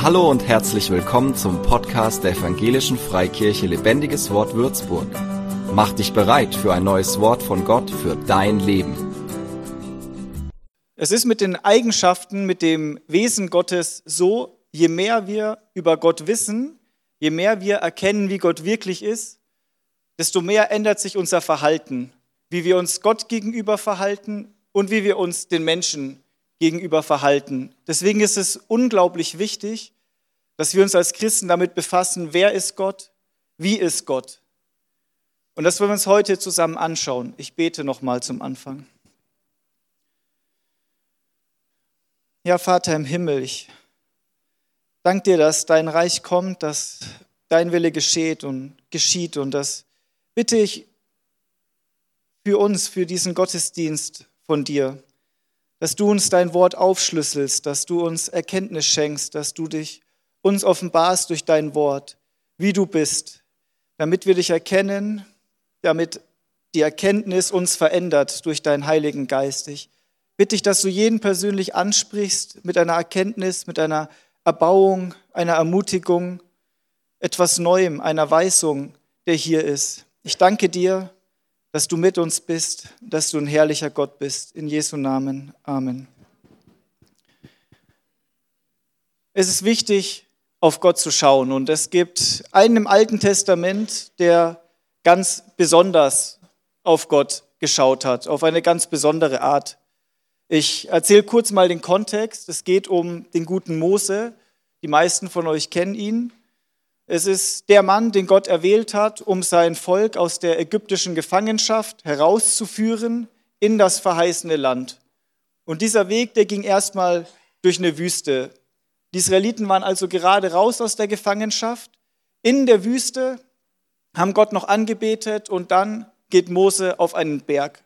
Hallo und herzlich willkommen zum Podcast der Evangelischen Freikirche Lebendiges Wort Würzburg. Mach dich bereit für ein neues Wort von Gott für dein Leben. Es ist mit den Eigenschaften, mit dem Wesen Gottes so, je mehr wir über Gott wissen, je mehr wir erkennen, wie Gott wirklich ist, desto mehr ändert sich unser Verhalten, wie wir uns Gott gegenüber verhalten und wie wir uns den Menschen gegenüber verhalten. Deswegen ist es unglaublich wichtig, dass wir uns als Christen damit befassen, wer ist Gott, wie ist Gott. Und das wollen wir uns heute zusammen anschauen. Ich bete nochmal zum Anfang. Ja, Vater im Himmel, ich danke dir, dass dein Reich kommt, dass dein Wille geschieht und geschieht und das bitte ich für uns, für diesen Gottesdienst von dir dass du uns dein Wort aufschlüsselst, dass du uns Erkenntnis schenkst, dass du dich uns offenbarst durch dein Wort, wie du bist, damit wir dich erkennen, damit die Erkenntnis uns verändert durch deinen Heiligen Geist. Ich bitte dich, dass du jeden persönlich ansprichst mit einer Erkenntnis, mit einer Erbauung, einer Ermutigung, etwas Neuem, einer Weisung, der hier ist. Ich danke dir dass du mit uns bist, dass du ein herrlicher Gott bist. In Jesu Namen. Amen. Es ist wichtig, auf Gott zu schauen. Und es gibt einen im Alten Testament, der ganz besonders auf Gott geschaut hat, auf eine ganz besondere Art. Ich erzähle kurz mal den Kontext. Es geht um den guten Mose. Die meisten von euch kennen ihn. Es ist der Mann, den Gott erwählt hat, um sein Volk aus der ägyptischen Gefangenschaft herauszuführen in das verheißene Land. Und dieser Weg, der ging erstmal durch eine Wüste. Die Israeliten waren also gerade raus aus der Gefangenschaft. In der Wüste haben Gott noch angebetet und dann geht Mose auf einen Berg.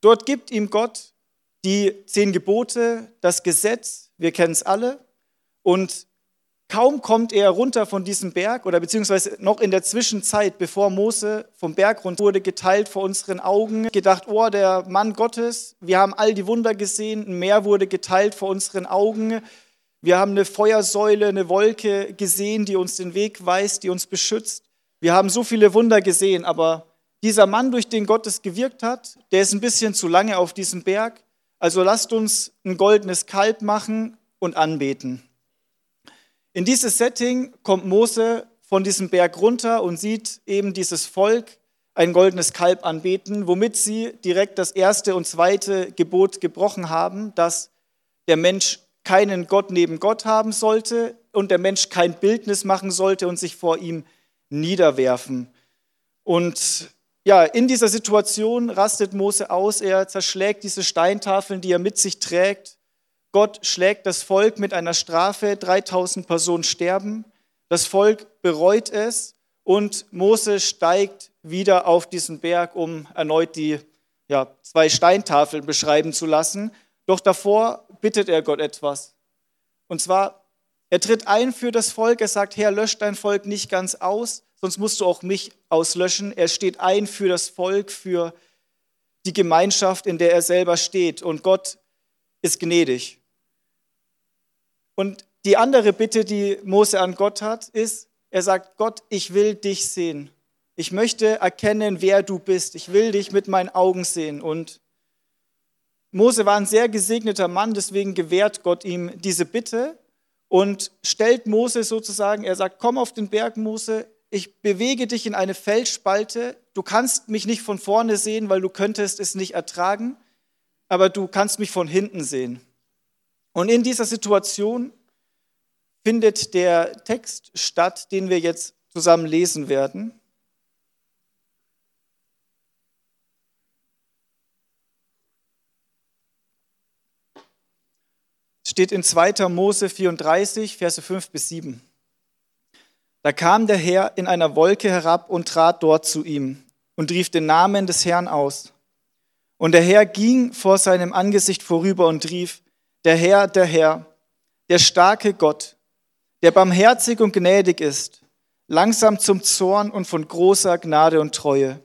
Dort gibt ihm Gott die zehn Gebote, das Gesetz, wir kennen es alle, und Kaum kommt er runter von diesem Berg oder beziehungsweise noch in der Zwischenzeit, bevor Mose vom Berg runter wurde, geteilt vor unseren Augen, gedacht, oh, der Mann Gottes, wir haben all die Wunder gesehen, ein Meer wurde geteilt vor unseren Augen, wir haben eine Feuersäule, eine Wolke gesehen, die uns den Weg weist, die uns beschützt. Wir haben so viele Wunder gesehen, aber dieser Mann, durch den Gott es gewirkt hat, der ist ein bisschen zu lange auf diesem Berg. Also lasst uns ein goldenes Kalb machen und anbeten. In dieses Setting kommt Mose von diesem Berg runter und sieht eben dieses Volk ein goldenes Kalb anbeten, womit sie direkt das erste und zweite Gebot gebrochen haben, dass der Mensch keinen Gott neben Gott haben sollte und der Mensch kein Bildnis machen sollte und sich vor ihm niederwerfen. Und ja, in dieser Situation rastet Mose aus, er zerschlägt diese Steintafeln, die er mit sich trägt Gott schlägt das Volk mit einer Strafe, 3000 Personen sterben. Das Volk bereut es und Mose steigt wieder auf diesen Berg, um erneut die ja, zwei Steintafeln beschreiben zu lassen. Doch davor bittet er Gott etwas. Und zwar, er tritt ein für das Volk, er sagt, Herr, lösch dein Volk nicht ganz aus, sonst musst du auch mich auslöschen. Er steht ein für das Volk, für die Gemeinschaft, in der er selber steht. Und Gott ist gnädig. Und die andere Bitte, die Mose an Gott hat, ist, er sagt, Gott, ich will dich sehen. Ich möchte erkennen, wer du bist. Ich will dich mit meinen Augen sehen. Und Mose war ein sehr gesegneter Mann, deswegen gewährt Gott ihm diese Bitte und stellt Mose sozusagen, er sagt, komm auf den Berg, Mose, ich bewege dich in eine Felsspalte. Du kannst mich nicht von vorne sehen, weil du könntest es nicht ertragen, aber du kannst mich von hinten sehen. Und in dieser Situation findet der Text statt, den wir jetzt zusammen lesen werden. Steht in 2. Mose 34, Verse 5 bis 7. Da kam der Herr in einer Wolke herab und trat dort zu ihm und rief den Namen des Herrn aus. Und der Herr ging vor seinem Angesicht vorüber und rief, der Herr, der Herr, der starke Gott, der barmherzig und gnädig ist, langsam zum Zorn und von großer Gnade und Treue,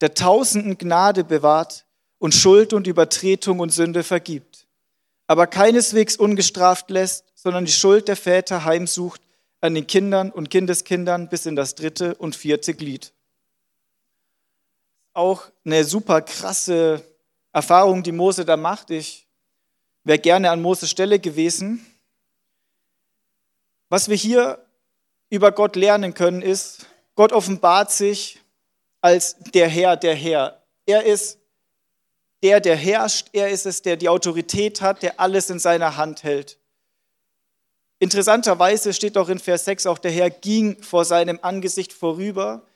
der tausenden Gnade bewahrt und Schuld und Übertretung und Sünde vergibt, aber keineswegs ungestraft lässt, sondern die Schuld der Väter heimsucht an den Kindern und Kindeskindern bis in das dritte und vierte Glied. Auch eine super krasse Erfahrung, die Mose da macht. Ich wäre gerne an Moses Stelle gewesen. Was wir hier über Gott lernen können, ist, Gott offenbart sich als der Herr, der Herr. Er ist der, der herrscht. Er ist es, der die Autorität hat, der alles in seiner Hand hält. Interessanterweise steht auch in Vers 6, auch der Herr ging vor seinem Angesicht vorüber.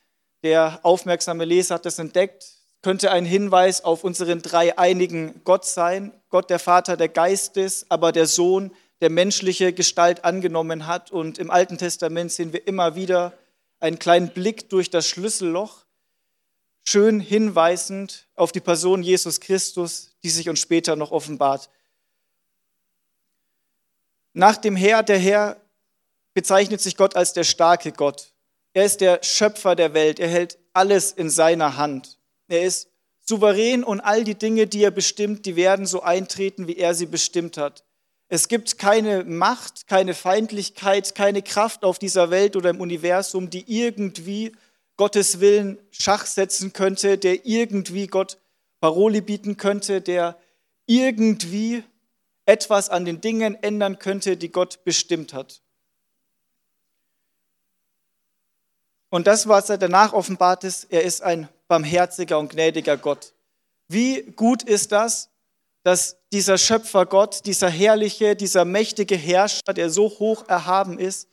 Der aufmerksame Leser hat das entdeckt. Könnte ein Hinweis auf unseren dreieinigen Gott sein. Gott, der Vater der Geistes, aber der Sohn, der menschliche Gestalt angenommen hat. Und im Alten Testament sehen wir immer wieder einen kleinen Blick durch das Schlüsselloch schön hinweisend auf die Person Jesus Christus, die sich uns später noch offenbart. Nach dem Herr, der Herr bezeichnet sich Gott als der starke Gott. Er ist der Schöpfer der Welt. Er hält alles in seiner Hand. Er ist souverän und all die Dinge, die er bestimmt, die werden so eintreten, wie er sie bestimmt hat. Es gibt keine Macht, keine Feindlichkeit, keine Kraft auf dieser Welt oder im Universum, die irgendwie Gottes Willen Schach setzen könnte, der irgendwie Gott Paroli bieten könnte, der irgendwie etwas an den Dingen ändern könnte, die Gott bestimmt hat. Und das, was er danach offenbart ist, er ist ein barmherziger und gnädiger Gott. Wie gut ist das, dass dieser Schöpfer Gott, dieser herrliche, dieser mächtige Herrscher, der so hoch erhaben ist,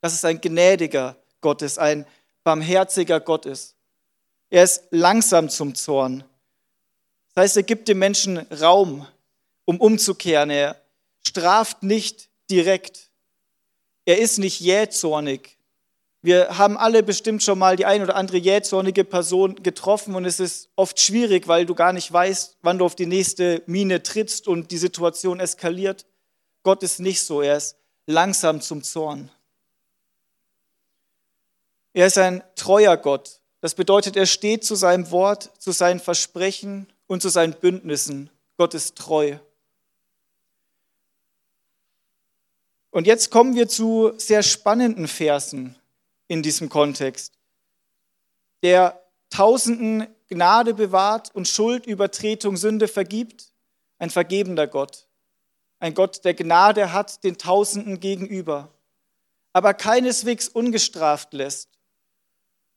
dass es ein gnädiger Gott ist, ein barmherziger Gott ist. Er ist langsam zum Zorn. Das heißt, er gibt dem Menschen Raum, um umzukehren. Er straft nicht direkt. Er ist nicht jähzornig. Wir haben alle bestimmt schon mal die ein oder andere jähzornige Person getroffen und es ist oft schwierig, weil du gar nicht weißt, wann du auf die nächste Mine trittst und die Situation eskaliert. Gott ist nicht so, er ist langsam zum Zorn. Er ist ein treuer Gott. Das bedeutet, er steht zu seinem Wort, zu seinen Versprechen und zu seinen Bündnissen. Gott ist treu. Und jetzt kommen wir zu sehr spannenden Versen in diesem Kontext. Der Tausenden Gnade bewahrt und Schuldübertretung, Sünde vergibt, ein vergebender Gott. Ein Gott, der Gnade hat den Tausenden gegenüber, aber keineswegs ungestraft lässt.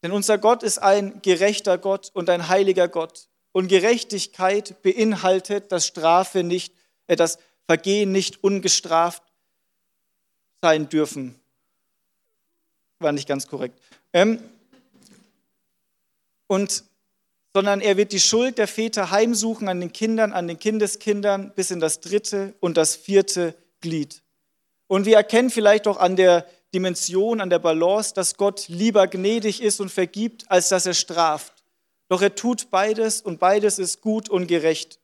Denn unser Gott ist ein gerechter Gott und ein heiliger Gott. Und Gerechtigkeit beinhaltet, dass Strafe nicht, äh, das Vergehen nicht ungestraft sein dürfen. War nicht ganz korrekt. Ähm, und sondern er wird die Schuld der Väter heimsuchen an den Kindern, an den Kindeskindern bis in das dritte und das vierte Glied. Und wir erkennen vielleicht auch an der Dimension, an der Balance, dass Gott lieber gnädig ist und vergibt, als dass er straft. Doch er tut beides und beides ist gut und gerecht.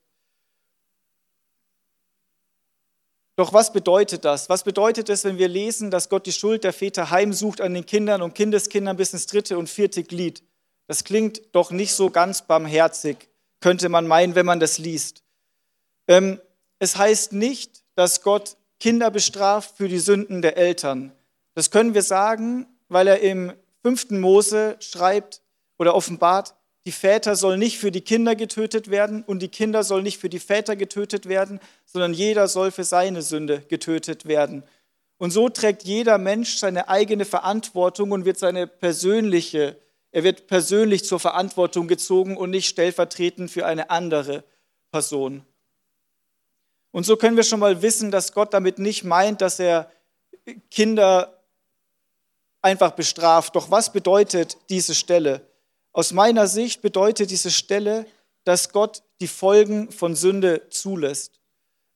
Doch was bedeutet das? Was bedeutet es, wenn wir lesen, dass Gott die Schuld der Väter heimsucht an den Kindern und Kindeskindern bis ins dritte und vierte Glied? Das klingt doch nicht so ganz barmherzig, könnte man meinen, wenn man das liest. Ähm, es heißt nicht, dass Gott Kinder bestraft für die Sünden der Eltern. Das können wir sagen, weil er im fünften Mose schreibt oder offenbart, die Väter sollen nicht für die Kinder getötet werden und die Kinder sollen nicht für die Väter getötet werden, sondern jeder soll für seine Sünde getötet werden. Und so trägt jeder Mensch seine eigene Verantwortung und wird seine persönliche, er wird persönlich zur Verantwortung gezogen und nicht stellvertretend für eine andere Person. Und so können wir schon mal wissen, dass Gott damit nicht meint, dass er Kinder einfach bestraft. Doch was bedeutet diese Stelle? Aus meiner Sicht bedeutet diese Stelle, dass Gott die Folgen von Sünde zulässt.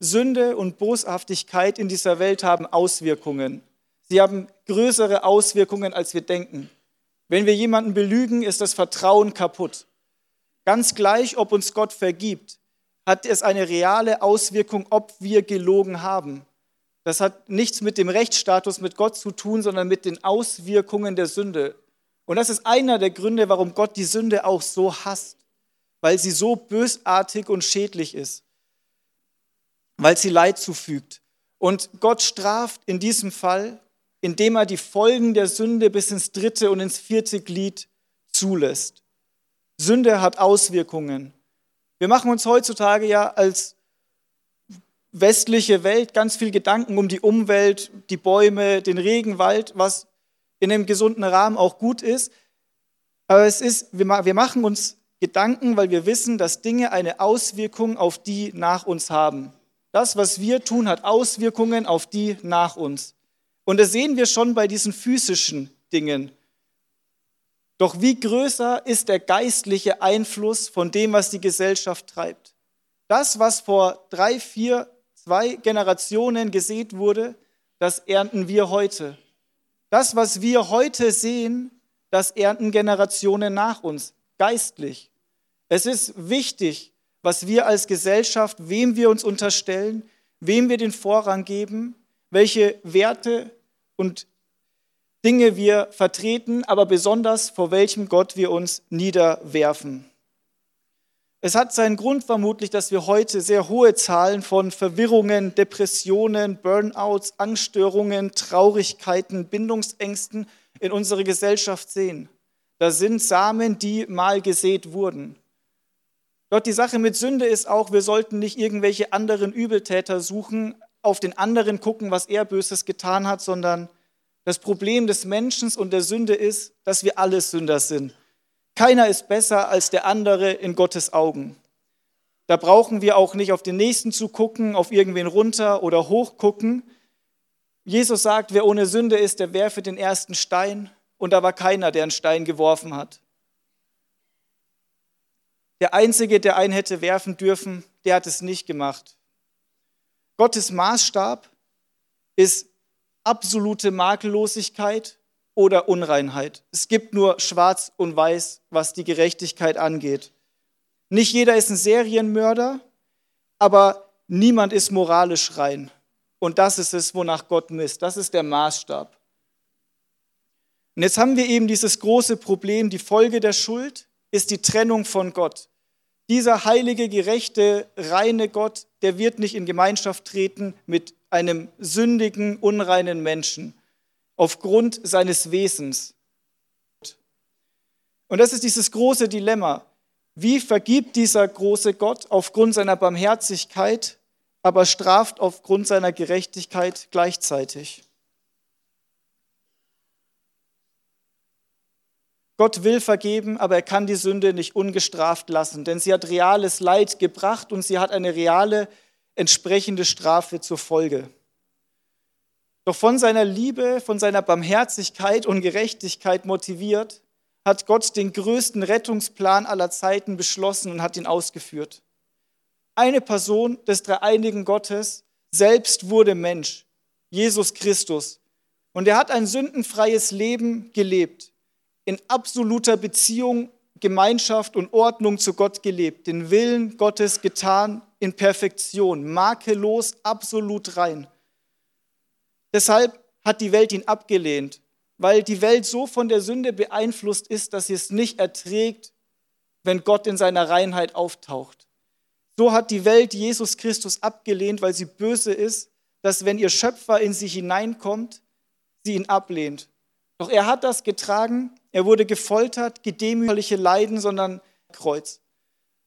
Sünde und Boshaftigkeit in dieser Welt haben Auswirkungen. Sie haben größere Auswirkungen, als wir denken. Wenn wir jemanden belügen, ist das Vertrauen kaputt. Ganz gleich, ob uns Gott vergibt, hat es eine reale Auswirkung, ob wir gelogen haben. Das hat nichts mit dem Rechtsstatus mit Gott zu tun, sondern mit den Auswirkungen der Sünde. Und das ist einer der Gründe, warum Gott die Sünde auch so hasst, weil sie so bösartig und schädlich ist, weil sie Leid zufügt. Und Gott straft in diesem Fall, indem er die Folgen der Sünde bis ins dritte und ins vierte Glied zulässt. Sünde hat Auswirkungen. Wir machen uns heutzutage ja als westliche Welt ganz viel Gedanken um die Umwelt, die Bäume, den Regenwald, was in einem gesunden Rahmen auch gut ist. Aber es ist, wir machen uns Gedanken, weil wir wissen, dass Dinge eine Auswirkung auf die nach uns haben. Das, was wir tun, hat Auswirkungen auf die nach uns. Und das sehen wir schon bei diesen physischen Dingen. Doch wie größer ist der geistliche Einfluss von dem, was die Gesellschaft treibt? Das, was vor drei, vier, zwei Generationen gesät wurde, das ernten wir heute. Das, was wir heute sehen, das ernten Generationen nach uns, geistlich. Es ist wichtig, was wir als Gesellschaft, wem wir uns unterstellen, wem wir den Vorrang geben, welche Werte und Dinge wir vertreten, aber besonders vor welchem Gott wir uns niederwerfen. Es hat seinen Grund vermutlich, dass wir heute sehr hohe Zahlen von Verwirrungen, Depressionen, Burnouts, Angststörungen, Traurigkeiten, Bindungsängsten in unserer Gesellschaft sehen. Das sind Samen, die mal gesät wurden. Dort die Sache mit Sünde ist auch, wir sollten nicht irgendwelche anderen Übeltäter suchen, auf den anderen gucken, was er Böses getan hat, sondern das Problem des Menschen und der Sünde ist, dass wir alle Sünder sind. Keiner ist besser als der andere in Gottes Augen. Da brauchen wir auch nicht auf den Nächsten zu gucken, auf irgendwen runter oder hoch gucken. Jesus sagt, wer ohne Sünde ist, der werfe den ersten Stein. Und da war keiner, der einen Stein geworfen hat. Der Einzige, der einen hätte werfen dürfen, der hat es nicht gemacht. Gottes Maßstab ist absolute Makellosigkeit oder Unreinheit. Es gibt nur schwarz und weiß, was die Gerechtigkeit angeht. Nicht jeder ist ein Serienmörder, aber niemand ist moralisch rein. Und das ist es, wonach Gott misst. Das ist der Maßstab. Und jetzt haben wir eben dieses große Problem, die Folge der Schuld ist die Trennung von Gott. Dieser heilige, gerechte, reine Gott, der wird nicht in Gemeinschaft treten mit einem sündigen, unreinen Menschen aufgrund seines Wesens. Und das ist dieses große Dilemma. Wie vergibt dieser große Gott aufgrund seiner Barmherzigkeit, aber straft aufgrund seiner Gerechtigkeit gleichzeitig? Gott will vergeben, aber er kann die Sünde nicht ungestraft lassen, denn sie hat reales Leid gebracht und sie hat eine reale entsprechende Strafe zur Folge. Doch von seiner Liebe, von seiner Barmherzigkeit und Gerechtigkeit motiviert, hat Gott den größten Rettungsplan aller Zeiten beschlossen und hat ihn ausgeführt. Eine Person des dreieinigen Gottes selbst wurde Mensch, Jesus Christus. Und er hat ein sündenfreies Leben gelebt, in absoluter Beziehung, Gemeinschaft und Ordnung zu Gott gelebt, den Willen Gottes getan in Perfektion, makellos, absolut rein. Deshalb hat die Welt ihn abgelehnt, weil die Welt so von der Sünde beeinflusst ist, dass sie es nicht erträgt, wenn Gott in seiner Reinheit auftaucht. So hat die Welt Jesus Christus abgelehnt, weil sie böse ist, dass wenn ihr Schöpfer in sie hineinkommt, sie ihn ablehnt. Doch er hat das getragen, er wurde gefoltert, gedemütigliche Leiden, sondern Kreuz.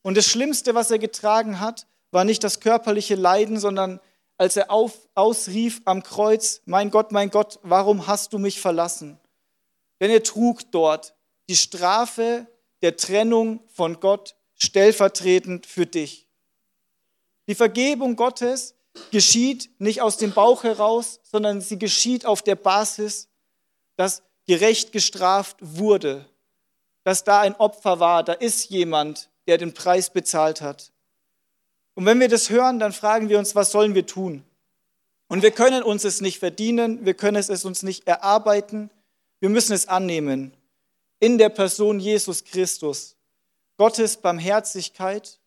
Und das Schlimmste, was er getragen hat, war nicht das körperliche Leiden, sondern als er auf, ausrief am Kreuz, mein Gott, mein Gott, warum hast du mich verlassen? Denn er trug dort die Strafe der Trennung von Gott stellvertretend für dich. Die Vergebung Gottes geschieht nicht aus dem Bauch heraus, sondern sie geschieht auf der Basis, dass gerecht gestraft wurde, dass da ein Opfer war, da ist jemand, der den Preis bezahlt hat. Und wenn wir das hören, dann fragen wir uns, was sollen wir tun? Und wir können uns es nicht verdienen, wir können es uns nicht erarbeiten, wir müssen es annehmen. In der Person Jesus Christus. Gottes Barmherzigkeit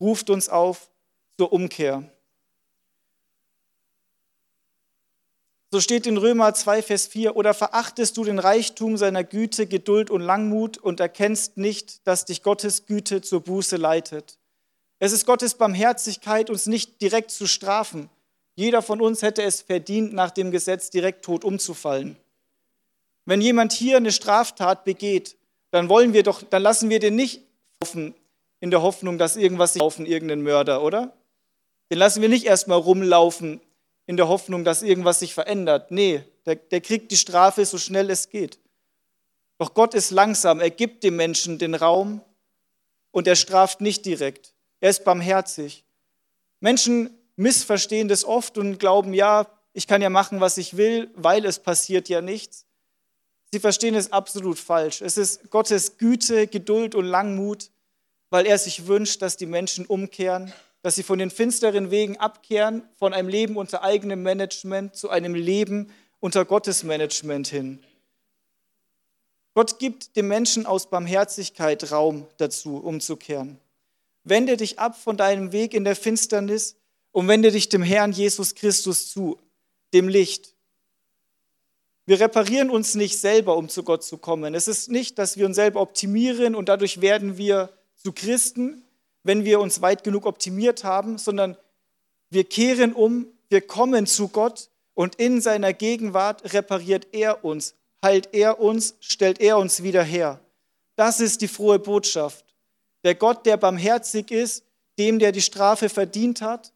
ruft uns auf zur Umkehr. So steht in Römer 2, Vers 4, oder verachtest du den Reichtum seiner Güte, Geduld und Langmut und erkennst nicht, dass dich Gottes Güte zur Buße leitet. Es ist Gottes Barmherzigkeit, uns nicht direkt zu strafen. Jeder von uns hätte es verdient, nach dem Gesetz direkt tot umzufallen. Wenn jemand hier eine Straftat begeht, dann wollen wir doch, dann lassen wir den nicht laufen in der Hoffnung, dass irgendwas sich laufen, irgendeinen Mörder, oder? Den lassen wir nicht erstmal rumlaufen in der Hoffnung, dass irgendwas sich verändert. Nee, der, der kriegt die Strafe so schnell es geht. Doch Gott ist langsam, er gibt dem Menschen den Raum und er straft nicht direkt. Er ist barmherzig. Menschen missverstehen das oft und glauben, ja, ich kann ja machen, was ich will, weil es passiert ja nichts. Sie verstehen es absolut falsch. Es ist Gottes Güte, Geduld und Langmut, weil er sich wünscht, dass die Menschen umkehren, dass sie von den finsteren Wegen abkehren, von einem Leben unter eigenem Management zu einem Leben unter Gottes Management hin. Gott gibt dem Menschen aus Barmherzigkeit Raum dazu, umzukehren. Wende dich ab von deinem Weg in der Finsternis und wende dich dem Herrn Jesus Christus zu, dem Licht. Wir reparieren uns nicht selber, um zu Gott zu kommen. Es ist nicht, dass wir uns selber optimieren und dadurch werden wir zu Christen, wenn wir uns weit genug optimiert haben, sondern wir kehren um, wir kommen zu Gott und in seiner Gegenwart repariert er uns, heilt er uns, stellt er uns wieder her. Das ist die frohe Botschaft. Der Gott, der barmherzig ist, dem, der die Strafe verdient hat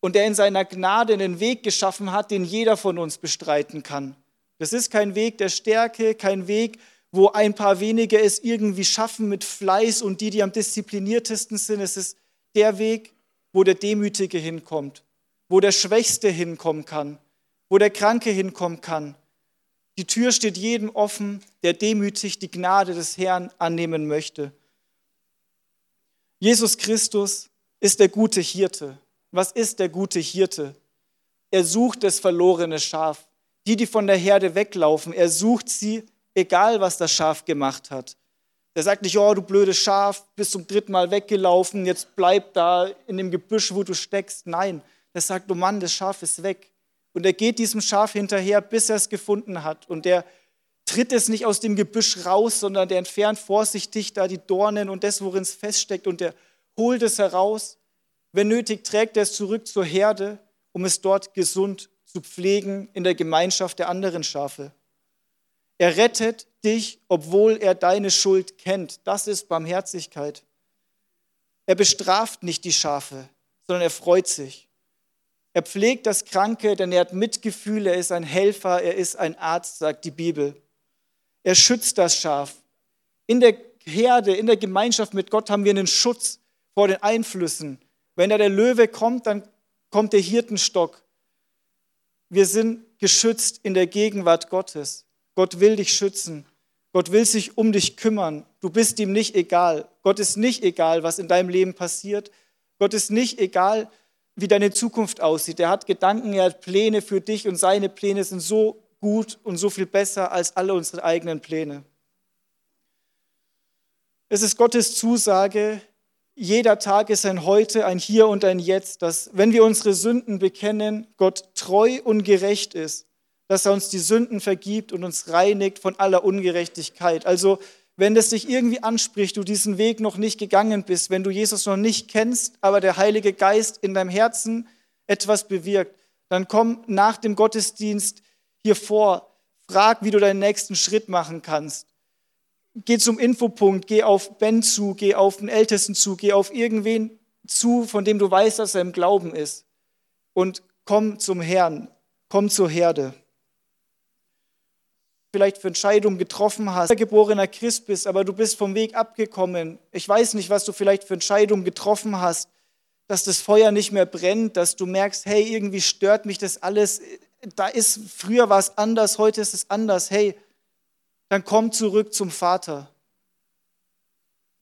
und der in seiner Gnade einen Weg geschaffen hat, den jeder von uns bestreiten kann. Das ist kein Weg der Stärke, kein Weg, wo ein paar wenige es irgendwie schaffen mit Fleiß und die, die am diszipliniertesten sind. Es ist der Weg, wo der Demütige hinkommt, wo der Schwächste hinkommen kann, wo der Kranke hinkommen kann. Die Tür steht jedem offen, der demütig die Gnade des Herrn annehmen möchte. Jesus Christus ist der gute Hirte. Was ist der gute Hirte? Er sucht das verlorene Schaf, die, die von der Herde weglaufen. Er sucht sie, egal was das Schaf gemacht hat. Er sagt nicht, oh du blödes Schaf, bist zum dritten Mal weggelaufen, jetzt bleib da in dem Gebüsch, wo du steckst. Nein, er sagt, oh Mann, das Schaf ist weg. Und er geht diesem Schaf hinterher, bis er es gefunden hat. Und er tritt es nicht aus dem Gebüsch raus, sondern der entfernt vorsichtig da die Dornen und das, worin es feststeckt. Und er holt es heraus. Wenn nötig, trägt er es zurück zur Herde, um es dort gesund zu pflegen in der Gemeinschaft der anderen Schafe. Er rettet dich, obwohl er deine Schuld kennt. Das ist Barmherzigkeit. Er bestraft nicht die Schafe, sondern er freut sich. Er pflegt das Kranke, denn er hat Mitgefühl, er ist ein Helfer, er ist ein Arzt, sagt die Bibel. Er schützt das Schaf. In der Herde, in der Gemeinschaft mit Gott haben wir einen Schutz vor den Einflüssen. Wenn da der Löwe kommt, dann kommt der Hirtenstock. Wir sind geschützt in der Gegenwart Gottes. Gott will dich schützen. Gott will sich um dich kümmern. Du bist ihm nicht egal. Gott ist nicht egal, was in deinem Leben passiert. Gott ist nicht egal, wie deine Zukunft aussieht. Er hat Gedanken, er hat Pläne für dich und seine Pläne sind so gut und so viel besser als alle unsere eigenen Pläne. Es ist Gottes Zusage, jeder Tag ist ein Heute, ein Hier und ein Jetzt, dass wenn wir unsere Sünden bekennen, Gott treu und gerecht ist, dass er uns die Sünden vergibt und uns reinigt von aller Ungerechtigkeit. Also wenn das dich irgendwie anspricht, du diesen Weg noch nicht gegangen bist, wenn du Jesus noch nicht kennst, aber der Heilige Geist in deinem Herzen etwas bewirkt, dann komm nach dem Gottesdienst hier vor, frag, wie du deinen nächsten Schritt machen kannst. Geh zum Infopunkt, geh auf Ben zu, geh auf den Ältesten zu, geh auf irgendwen zu, von dem du weißt, dass er im Glauben ist. Und komm zum Herrn, komm zur Herde vielleicht für Entscheidungen getroffen hast, geborener Christ bist, aber du bist vom Weg abgekommen. Ich weiß nicht, was du vielleicht für Entscheidungen getroffen hast, dass das Feuer nicht mehr brennt, dass du merkst, hey, irgendwie stört mich das alles. Da ist, früher war es anders, heute ist es anders. Hey, dann komm zurück zum Vater.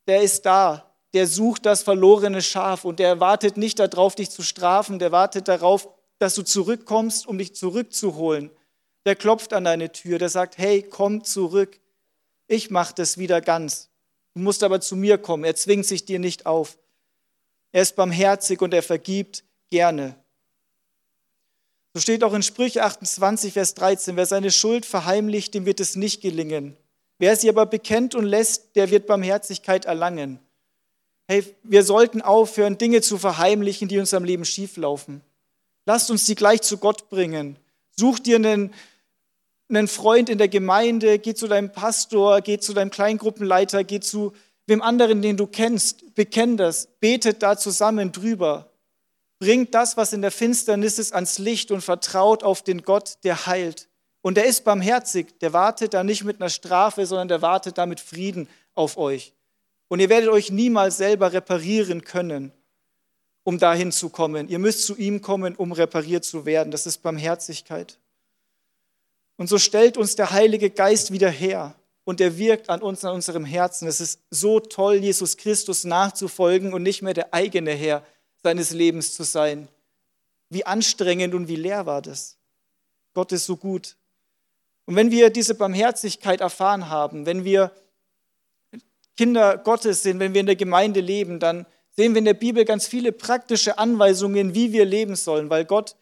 Der ist da, der sucht das verlorene Schaf und der wartet nicht darauf, dich zu strafen, der wartet darauf, dass du zurückkommst, um dich zurückzuholen der klopft an deine Tür, der sagt, hey, komm zurück, ich mache das wieder ganz. Du musst aber zu mir kommen, er zwingt sich dir nicht auf. Er ist barmherzig und er vergibt gerne. So steht auch in Sprüche 28, Vers 13, wer seine Schuld verheimlicht, dem wird es nicht gelingen. Wer sie aber bekennt und lässt, der wird Barmherzigkeit erlangen. Hey, wir sollten aufhören, Dinge zu verheimlichen, die uns am Leben schieflaufen. Lasst uns die gleich zu Gott bringen. Such dir einen, einen Freund in der Gemeinde, geh zu deinem Pastor, geh zu deinem Kleingruppenleiter, geh zu wem anderen, den du kennst, bekenn das, betet da zusammen drüber. Bringt das, was in der Finsternis ist, ans Licht und vertraut auf den Gott, der heilt. Und der ist barmherzig, der wartet da nicht mit einer Strafe, sondern der wartet da mit Frieden auf euch. Und ihr werdet euch niemals selber reparieren können, um dahin zu kommen. Ihr müsst zu ihm kommen, um repariert zu werden. Das ist Barmherzigkeit. Und so stellt uns der Heilige Geist wieder her und er wirkt an uns, an unserem Herzen. Es ist so toll, Jesus Christus nachzufolgen und nicht mehr der eigene Herr seines Lebens zu sein. Wie anstrengend und wie leer war das. Gott ist so gut. Und wenn wir diese Barmherzigkeit erfahren haben, wenn wir Kinder Gottes sind, wenn wir in der Gemeinde leben, dann sehen wir in der Bibel ganz viele praktische Anweisungen, wie wir leben sollen, weil Gott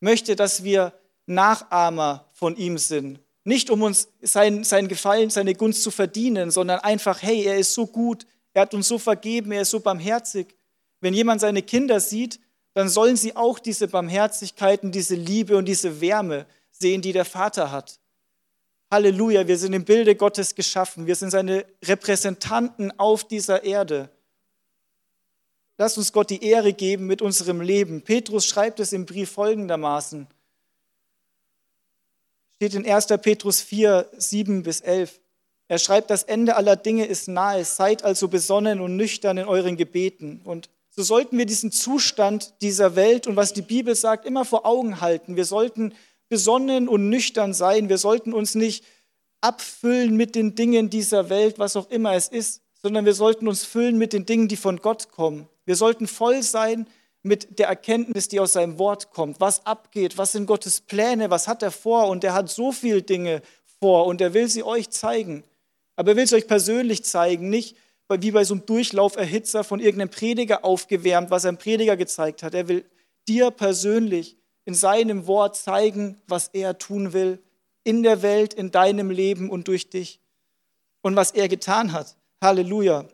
möchte, dass wir Nachahmer von ihm sind. Nicht um uns sein, sein Gefallen, seine Gunst zu verdienen, sondern einfach, hey, er ist so gut, er hat uns so vergeben, er ist so barmherzig. Wenn jemand seine Kinder sieht, dann sollen sie auch diese Barmherzigkeiten, diese Liebe und diese Wärme sehen, die der Vater hat. Halleluja, wir sind im Bilde Gottes geschaffen. Wir sind seine Repräsentanten auf dieser Erde. Lass uns Gott die Ehre geben mit unserem Leben. Petrus schreibt es im Brief folgendermaßen. Steht in 1. Petrus 4, 7 bis 11. Er schreibt, das Ende aller Dinge ist nahe. Seid also besonnen und nüchtern in euren Gebeten. Und so sollten wir diesen Zustand dieser Welt und was die Bibel sagt, immer vor Augen halten. Wir sollten besonnen und nüchtern sein. Wir sollten uns nicht abfüllen mit den Dingen dieser Welt, was auch immer es ist, sondern wir sollten uns füllen mit den Dingen, die von Gott kommen. Wir sollten voll sein mit der Erkenntnis, die aus seinem Wort kommt, was abgeht, was sind Gottes Pläne, was hat er vor und er hat so viele Dinge vor und er will sie euch zeigen. Aber er will es euch persönlich zeigen, nicht wie bei so einem Durchlauferhitzer von irgendeinem Prediger aufgewärmt, was ein Prediger gezeigt hat. Er will dir persönlich in seinem Wort zeigen, was er tun will in der Welt, in deinem Leben und durch dich und was er getan hat. Halleluja.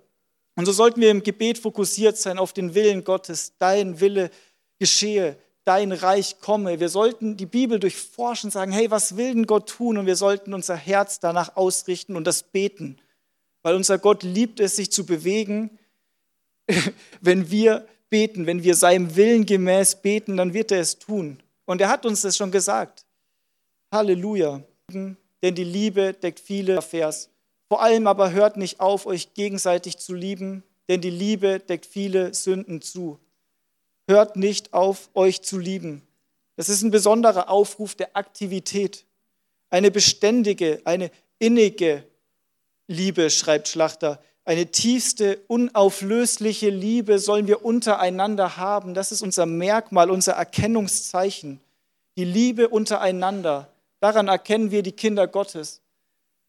Und so sollten wir im Gebet fokussiert sein auf den Willen Gottes. Dein Wille geschehe, dein Reich komme. Wir sollten die Bibel durchforschen, sagen, hey, was will denn Gott tun? Und wir sollten unser Herz danach ausrichten und das beten. Weil unser Gott liebt es, sich zu bewegen, wenn wir beten, wenn wir seinem Willen gemäß beten, dann wird er es tun. Und er hat uns das schon gesagt. Halleluja. Denn die Liebe deckt viele Vers. Vor allem aber hört nicht auf, euch gegenseitig zu lieben, denn die Liebe deckt viele Sünden zu. Hört nicht auf, euch zu lieben. Das ist ein besonderer Aufruf der Aktivität. Eine beständige, eine innige Liebe, schreibt Schlachter. Eine tiefste, unauflösliche Liebe sollen wir untereinander haben. Das ist unser Merkmal, unser Erkennungszeichen. Die Liebe untereinander. Daran erkennen wir die Kinder Gottes.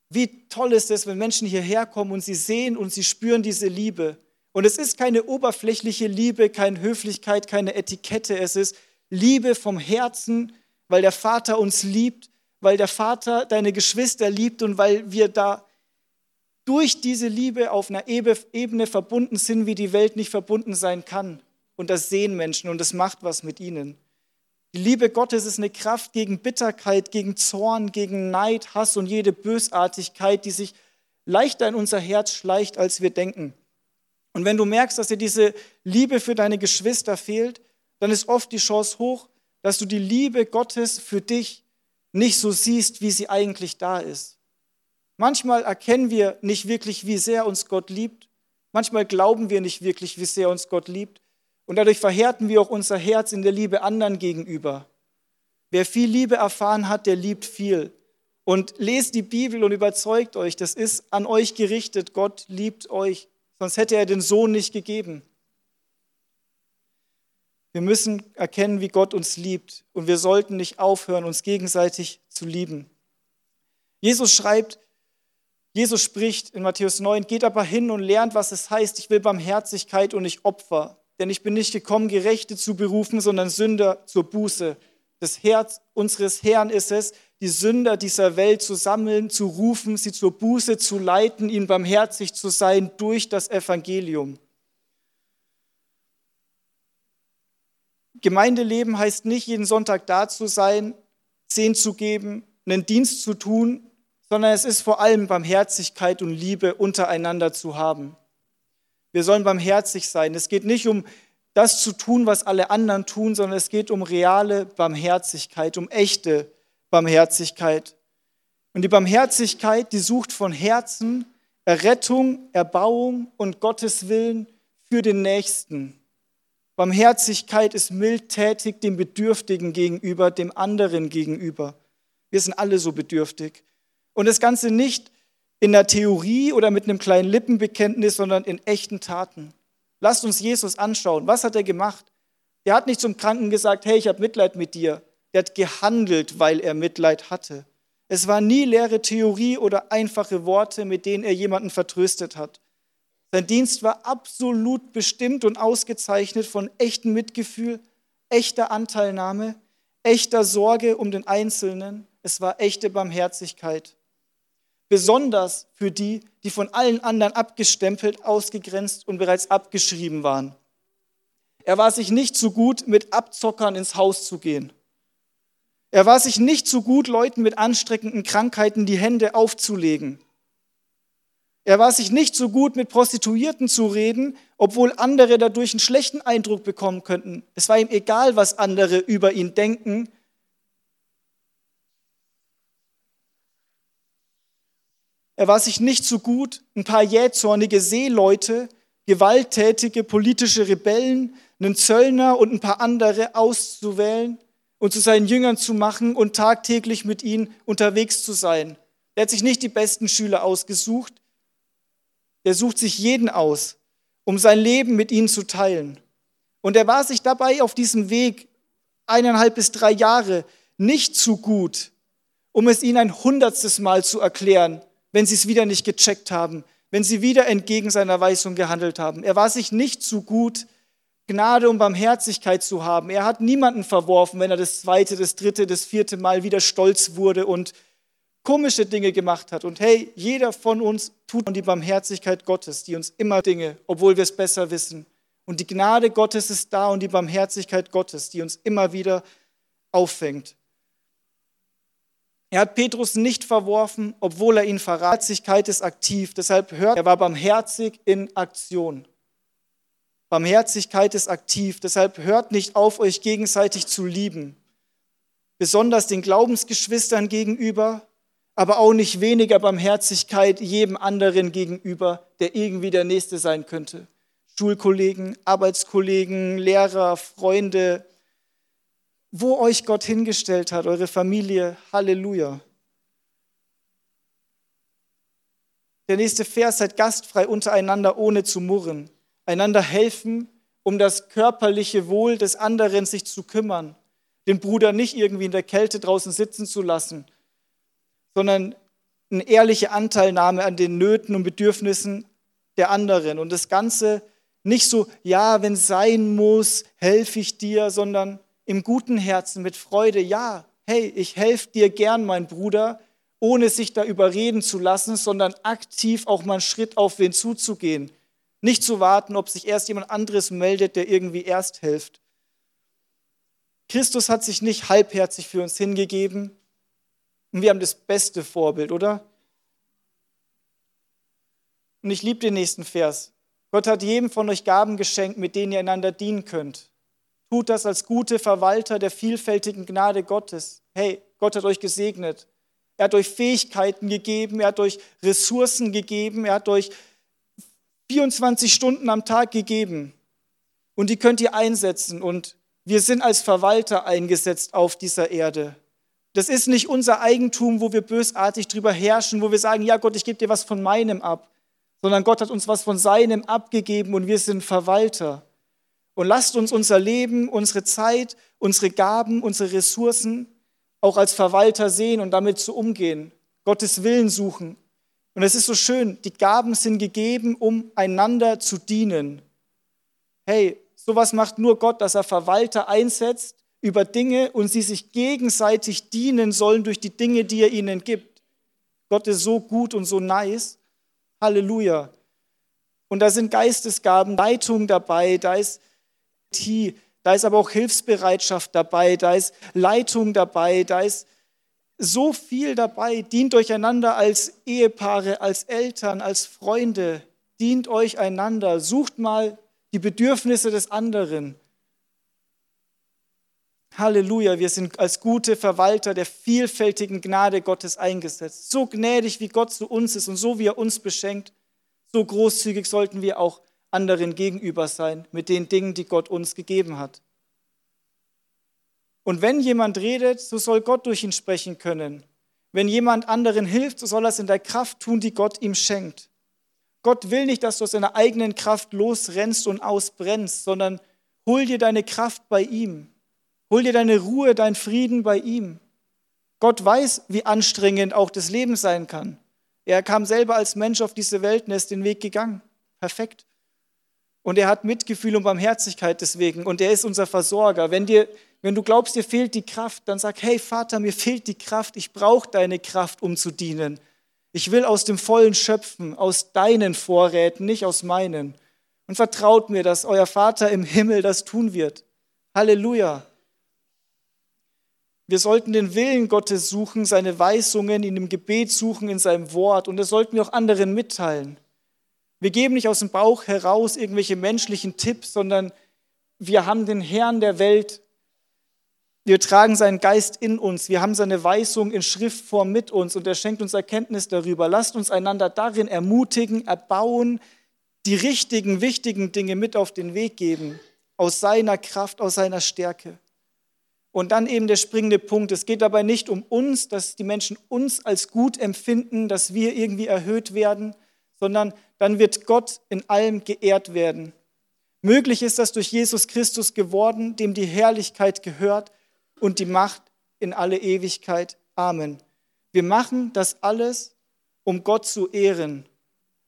Wie toll ist es, wenn Menschen hierher kommen und sie sehen und sie spüren diese Liebe. Und es ist keine oberflächliche Liebe, keine Höflichkeit, keine Etikette. Es ist Liebe vom Herzen, weil der Vater uns liebt, weil der Vater deine Geschwister liebt und weil wir da durch diese Liebe auf einer Ebene verbunden sind, wie die Welt nicht verbunden sein kann. Und das sehen Menschen und das macht was mit ihnen. Die Liebe Gottes ist eine Kraft gegen Bitterkeit, gegen Zorn, gegen Neid, Hass und jede Bösartigkeit, die sich leichter in unser Herz schleicht, als wir denken. Und wenn du merkst, dass dir diese Liebe für deine Geschwister fehlt, dann ist oft die Chance hoch, dass du die Liebe Gottes für dich nicht so siehst, wie sie eigentlich da ist. Manchmal erkennen wir nicht wirklich, wie sehr uns Gott liebt. Manchmal glauben wir nicht wirklich, wie sehr uns Gott liebt. Und dadurch verhärten wir auch unser Herz in der Liebe anderen gegenüber. Wer viel Liebe erfahren hat, der liebt viel. Und lest die Bibel und überzeugt euch, das ist an euch gerichtet. Gott liebt euch, sonst hätte er den Sohn nicht gegeben. Wir müssen erkennen, wie Gott uns liebt und wir sollten nicht aufhören, uns gegenseitig zu lieben. Jesus schreibt, Jesus spricht in Matthäus 9, geht aber hin und lernt, was es heißt, ich will Barmherzigkeit und nicht Opfer. Denn ich bin nicht gekommen, Gerechte zu berufen, sondern Sünder zur Buße. Das Herz unseres Herrn ist es, die Sünder dieser Welt zu sammeln, zu rufen, sie zur Buße zu leiten, ihnen barmherzig zu sein durch das Evangelium. Gemeindeleben heißt nicht, jeden Sonntag da zu sein, Zehn zu geben, einen Dienst zu tun, sondern es ist vor allem Barmherzigkeit und Liebe untereinander zu haben. Wir sollen barmherzig sein. Es geht nicht um das zu tun, was alle anderen tun, sondern es geht um reale Barmherzigkeit, um echte Barmherzigkeit. Und die Barmherzigkeit, die sucht von Herzen Errettung, Erbauung und Gottes Willen für den Nächsten. Barmherzigkeit ist mildtätig dem Bedürftigen gegenüber, dem anderen gegenüber. Wir sind alle so bedürftig. Und das Ganze nicht in der Theorie oder mit einem kleinen Lippenbekenntnis, sondern in echten Taten. Lasst uns Jesus anschauen. Was hat er gemacht? Er hat nicht zum Kranken gesagt, hey, ich habe Mitleid mit dir. Er hat gehandelt, weil er Mitleid hatte. Es war nie leere Theorie oder einfache Worte, mit denen er jemanden vertröstet hat. Sein Dienst war absolut bestimmt und ausgezeichnet von echtem Mitgefühl, echter Anteilnahme, echter Sorge um den Einzelnen. Es war echte Barmherzigkeit. Besonders für die, die von allen anderen abgestempelt, ausgegrenzt und bereits abgeschrieben waren. Er war sich nicht so gut, mit Abzockern ins Haus zu gehen. Er war sich nicht so gut, Leuten mit anstreckenden Krankheiten die Hände aufzulegen. Er war sich nicht so gut, mit Prostituierten zu reden, obwohl andere dadurch einen schlechten Eindruck bekommen könnten. Es war ihm egal, was andere über ihn denken. Er war sich nicht so gut, ein paar jähzornige Seeleute, gewalttätige politische Rebellen, einen Zöllner und ein paar andere auszuwählen und zu seinen Jüngern zu machen und tagtäglich mit ihnen unterwegs zu sein. Er hat sich nicht die besten Schüler ausgesucht. Er sucht sich jeden aus, um sein Leben mit ihnen zu teilen. Und er war sich dabei auf diesem Weg eineinhalb bis drei Jahre nicht zu gut, um es ihnen ein hundertstes Mal zu erklären, wenn sie es wieder nicht gecheckt haben, wenn sie wieder entgegen seiner Weisung gehandelt haben. Er war sich nicht zu gut, Gnade und Barmherzigkeit zu haben. Er hat niemanden verworfen, wenn er das zweite, das dritte, das vierte Mal wieder stolz wurde und komische Dinge gemacht hat. Und hey, jeder von uns tut die Barmherzigkeit Gottes, die uns immer Dinge, obwohl wir es besser wissen. Und die Gnade Gottes ist da und die Barmherzigkeit Gottes, die uns immer wieder auffängt. Er hat Petrus nicht verworfen, obwohl er ihn verrat. Barmherzigkeit ist aktiv, deshalb hört, er war barmherzig in Aktion. Barmherzigkeit ist aktiv, deshalb hört nicht auf, euch gegenseitig zu lieben. Besonders den Glaubensgeschwistern gegenüber, aber auch nicht weniger Barmherzigkeit jedem anderen gegenüber, der irgendwie der Nächste sein könnte. Schulkollegen, Arbeitskollegen, Lehrer, Freunde, wo euch Gott hingestellt hat, eure Familie, Halleluja. Der nächste Vers, seid gastfrei untereinander, ohne zu murren einander helfen, um das körperliche Wohl des anderen sich zu kümmern, den Bruder nicht irgendwie in der Kälte draußen sitzen zu lassen, sondern eine ehrliche Anteilnahme an den Nöten und Bedürfnissen der anderen. Und das Ganze nicht so, ja, wenn es sein muss, helfe ich dir, sondern im guten Herzen, mit Freude, ja, hey, ich helfe dir gern, mein Bruder, ohne sich da überreden zu lassen, sondern aktiv auch mal einen Schritt auf wen zuzugehen nicht zu warten, ob sich erst jemand anderes meldet, der irgendwie erst hilft. Christus hat sich nicht halbherzig für uns hingegeben. Und wir haben das beste Vorbild, oder? Und ich liebe den nächsten Vers. Gott hat jedem von euch Gaben geschenkt, mit denen ihr einander dienen könnt. Tut das als gute Verwalter der vielfältigen Gnade Gottes. Hey, Gott hat euch gesegnet. Er hat euch Fähigkeiten gegeben, er hat euch Ressourcen gegeben, er hat euch 24 Stunden am Tag gegeben und die könnt ihr einsetzen und wir sind als Verwalter eingesetzt auf dieser Erde. Das ist nicht unser Eigentum, wo wir bösartig drüber herrschen, wo wir sagen, ja Gott, ich gebe dir was von meinem ab, sondern Gott hat uns was von seinem abgegeben und wir sind Verwalter. Und lasst uns unser Leben, unsere Zeit, unsere Gaben, unsere Ressourcen auch als Verwalter sehen und damit zu umgehen, Gottes Willen suchen und es ist so schön, die Gaben sind gegeben, um einander zu dienen. Hey, sowas macht nur Gott, dass er Verwalter einsetzt über Dinge und sie sich gegenseitig dienen sollen durch die Dinge, die er ihnen gibt. Gott ist so gut und so nice. Halleluja. Und da sind Geistesgaben, Leitung dabei, da ist die, Da ist aber auch Hilfsbereitschaft dabei, da ist Leitung dabei, da ist so viel dabei. Dient euch einander als Ehepaare, als Eltern, als Freunde. Dient euch einander. Sucht mal die Bedürfnisse des anderen. Halleluja, wir sind als gute Verwalter der vielfältigen Gnade Gottes eingesetzt. So gnädig, wie Gott zu uns ist und so wie er uns beschenkt, so großzügig sollten wir auch anderen gegenüber sein mit den Dingen, die Gott uns gegeben hat. Und wenn jemand redet, so soll Gott durch ihn sprechen können. Wenn jemand anderen hilft, so soll er es in der Kraft tun, die Gott ihm schenkt. Gott will nicht, dass du aus deiner eigenen Kraft losrennst und ausbrennst, sondern hol dir deine Kraft bei ihm. Hol dir deine Ruhe, deinen Frieden bei ihm. Gott weiß, wie anstrengend auch das Leben sein kann. Er kam selber als Mensch auf diese Welt und ist den Weg gegangen. Perfekt. Und er hat Mitgefühl und Barmherzigkeit deswegen. Und er ist unser Versorger. Wenn, dir, wenn du glaubst, dir fehlt die Kraft, dann sag, hey Vater, mir fehlt die Kraft. Ich brauche deine Kraft, um zu dienen. Ich will aus dem Vollen schöpfen, aus deinen Vorräten, nicht aus meinen. Und vertraut mir, dass euer Vater im Himmel das tun wird. Halleluja. Wir sollten den Willen Gottes suchen, seine Weisungen in dem Gebet suchen, in seinem Wort. Und das sollten wir auch anderen mitteilen. Wir geben nicht aus dem Bauch heraus irgendwelche menschlichen Tipps, sondern wir haben den Herrn der Welt. Wir tragen seinen Geist in uns. Wir haben seine Weisung in Schriftform mit uns und er schenkt uns Erkenntnis darüber. Lasst uns einander darin ermutigen, erbauen, die richtigen, wichtigen Dinge mit auf den Weg geben. Aus seiner Kraft, aus seiner Stärke. Und dann eben der springende Punkt. Es geht dabei nicht um uns, dass die Menschen uns als gut empfinden, dass wir irgendwie erhöht werden, sondern dann wird Gott in allem geehrt werden. Möglich ist das durch Jesus Christus geworden, dem die Herrlichkeit gehört und die Macht in alle Ewigkeit. Amen. Wir machen das alles, um Gott zu ehren,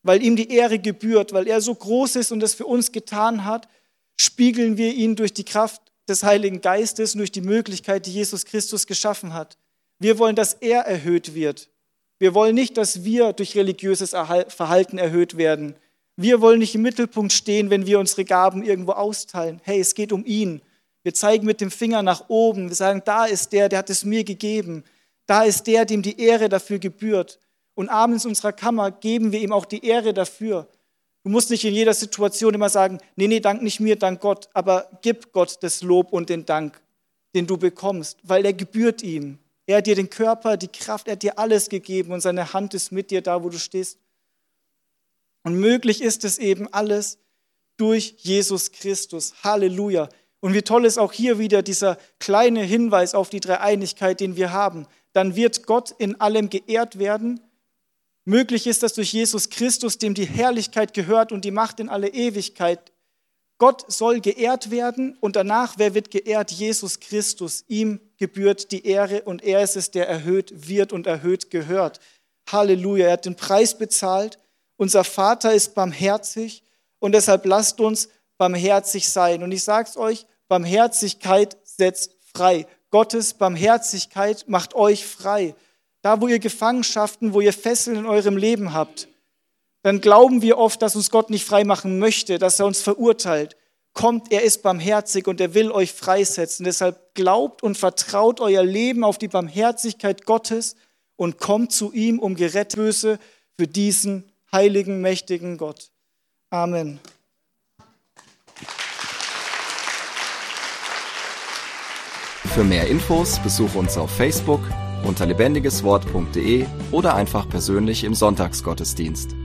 weil ihm die Ehre gebührt, weil er so groß ist und es für uns getan hat, spiegeln wir ihn durch die Kraft des Heiligen Geistes und durch die Möglichkeit, die Jesus Christus geschaffen hat. Wir wollen, dass er erhöht wird. Wir wollen nicht, dass wir durch religiöses Verhalten erhöht werden. Wir wollen nicht im Mittelpunkt stehen, wenn wir unsere Gaben irgendwo austeilen. Hey, es geht um ihn. Wir zeigen mit dem Finger nach oben. Wir sagen, da ist der, der hat es mir gegeben. Da ist der, dem die Ehre dafür gebührt. Und abends in unserer Kammer geben wir ihm auch die Ehre dafür. Du musst nicht in jeder Situation immer sagen, nee, nee, dank nicht mir, dank Gott. Aber gib Gott das Lob und den Dank, den du bekommst, weil er gebührt ihm. Er hat dir den Körper, die Kraft, er hat dir alles gegeben und seine Hand ist mit dir da, wo du stehst. Und möglich ist es eben alles durch Jesus Christus. Halleluja. Und wie toll ist auch hier wieder dieser kleine Hinweis auf die Dreieinigkeit, den wir haben. Dann wird Gott in allem geehrt werden. Möglich ist das durch Jesus Christus, dem die Herrlichkeit gehört und die Macht in alle Ewigkeit. Gott soll geehrt werden und danach, wer wird geehrt? Jesus Christus. Ihm gebührt die Ehre und er ist es, der erhöht wird und erhöht gehört. Halleluja, er hat den Preis bezahlt. Unser Vater ist barmherzig und deshalb lasst uns barmherzig sein. Und ich sage es euch, Barmherzigkeit setzt frei. Gottes Barmherzigkeit macht euch frei. Da, wo ihr Gefangenschaften, wo ihr Fesseln in eurem Leben habt, dann glauben wir oft, dass uns Gott nicht frei machen möchte, dass er uns verurteilt. Kommt, er ist barmherzig und er will euch freisetzen. Deshalb glaubt und vertraut euer Leben auf die Barmherzigkeit Gottes und kommt zu ihm, um gerettet böse für diesen heiligen, mächtigen Gott. Amen. Für mehr Infos besuche uns auf Facebook unter lebendigeswort.de oder einfach persönlich im Sonntagsgottesdienst.